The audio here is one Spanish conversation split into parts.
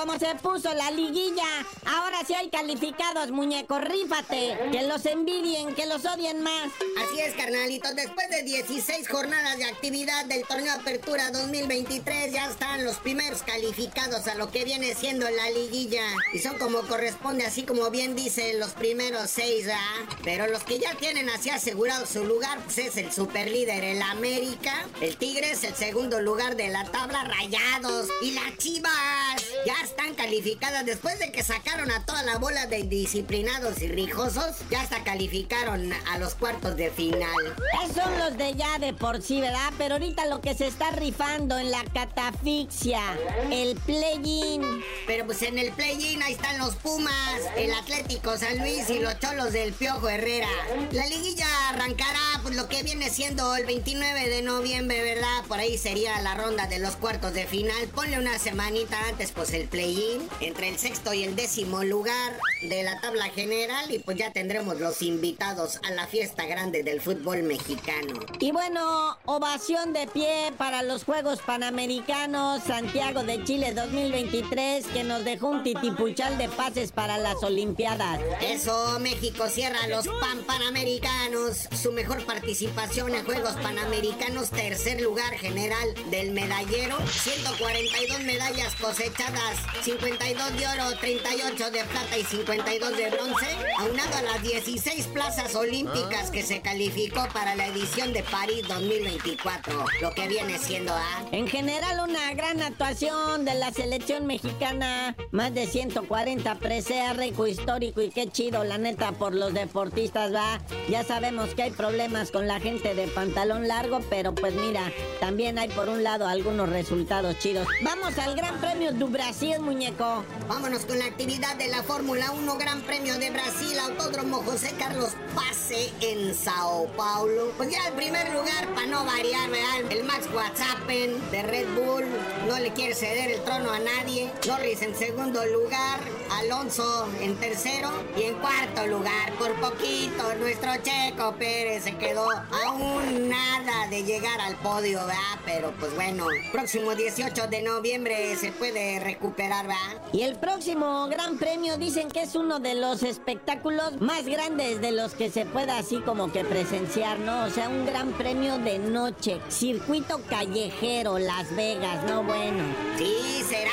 Cómo se puso la liguilla. Ahora sí hay calificados, muñeco, rífate. Que los envidien, que los odien más. Así es, carnalitos. Después de 16 jornadas de actividad del torneo Apertura 2023, ya están los primeros calificados a lo que viene siendo la liguilla. Y son como corresponde, así como bien dicen los primeros seis, ¿ah? Pero los que ya tienen así asegurado su lugar, pues es el superlíder, el América. El Tigres, el segundo lugar de la tabla, Rayados. Y las Chivas ya están calificadas después de que sacaron a toda la bola de indisciplinados y rijosos. Ya hasta calificaron a los cuartos de final. Esos son los de ya de por sí, ¿verdad? Pero ahorita lo que se está rifando en la catafixia, el play-in. Pero pues en el play-in ahí están los Pumas, el Atlético San Luis y los Cholos del Piojo Herrera. La liguilla arrancará pues lo que viene siendo el 29 de noviembre, ¿verdad? Por ahí sería la ronda de los cuartos de final. Ponle una semanita antes pues el play-in entre el sexto y el décimo lugar de la tabla general y pues ya tendremos los invitados a la fiesta grande del fútbol mexicano. Y bueno, ovación de pie para los Juegos Panamericanos Santiago de Chile 2023 que nos dejó un titipuchal de pases para las Olimpiadas. Eso, México cierra los Pan Panamericanos. Su mejor participación en Juegos Panamericanos, tercer lugar general del medallero. 142 medallas cosechadas, 52 de oro, 38 de plata y 52 de bronce. Aunado a las 16 plazas olímpicas que se calificó para la edición de París 2024. Lo que viene siendo A. En general, una gran actuación de la selección mexicana. Más de 140 presea, rico histórico y qué chido, la neta, por los deportistas, va. Ya sabemos que hay problemas con la gente de pantalón largo, pero pues mira, también hay por un lado algunos resultados chidos. Vamos al Gran Premio du Brasil, muñeco. Vámonos con la actividad de la Fórmula 1 Gran Premio de Brasil, Autódromo José Carlos Pase en Sao Paulo. Pues ya el primer lugar, para no variar, ¿verdad? El Max Verstappen de Red Bull no le quiere ceder el trono a nadie. Norris en segundo lugar, Alonso en tercero y en cuarto lugar, por poquito, nuestro Checo Pérez se quedó a un nada de llegar al podio, ¿verdad? Pero pues bueno, próximo 18 de noviembre se puede recuperar, Y el próximo Gran Premio dicen que es uno de los espectáculos más grandes de los que se pueda así como que presenciar, ¿no? O sea, un Gran Premio de noche, circuito callejero, Las Vegas, ¿no? Bueno. Sí, será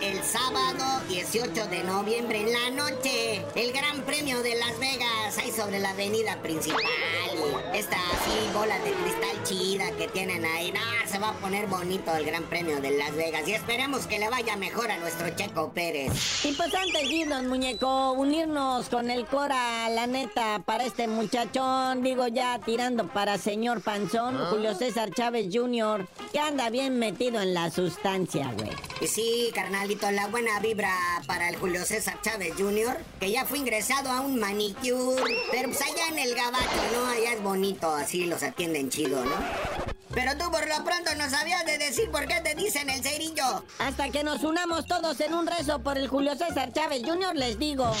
el sábado 18 de noviembre en la noche. El Gran Premio de Las Vegas, ahí sobre la avenida principal. Bola de cristal chida que tienen ahí. No, se va a poner bonito el Gran Premio de Las Vegas. Y esperemos que le vaya mejor a nuestro Checo Pérez. Y pues antes de irnos, muñeco, unirnos con el Cora, la neta, para este muchachón, digo ya tirando para señor Panzón, Julio César Chávez Jr., que anda bien metido en la sustancia, güey. Y sí, carnalito, la buena vibra para el Julio César Chávez Jr., que ya fue ingresado a un manicure. Pero pues allá en el gabacho, ¿no? Allá es bonito, así los atienden chido, ¿no? Pero tú por lo pronto no sabías de decir por qué te dicen el cerillo. Hasta que nos unamos todos en un rezo por el Julio César Chávez Jr., les digo.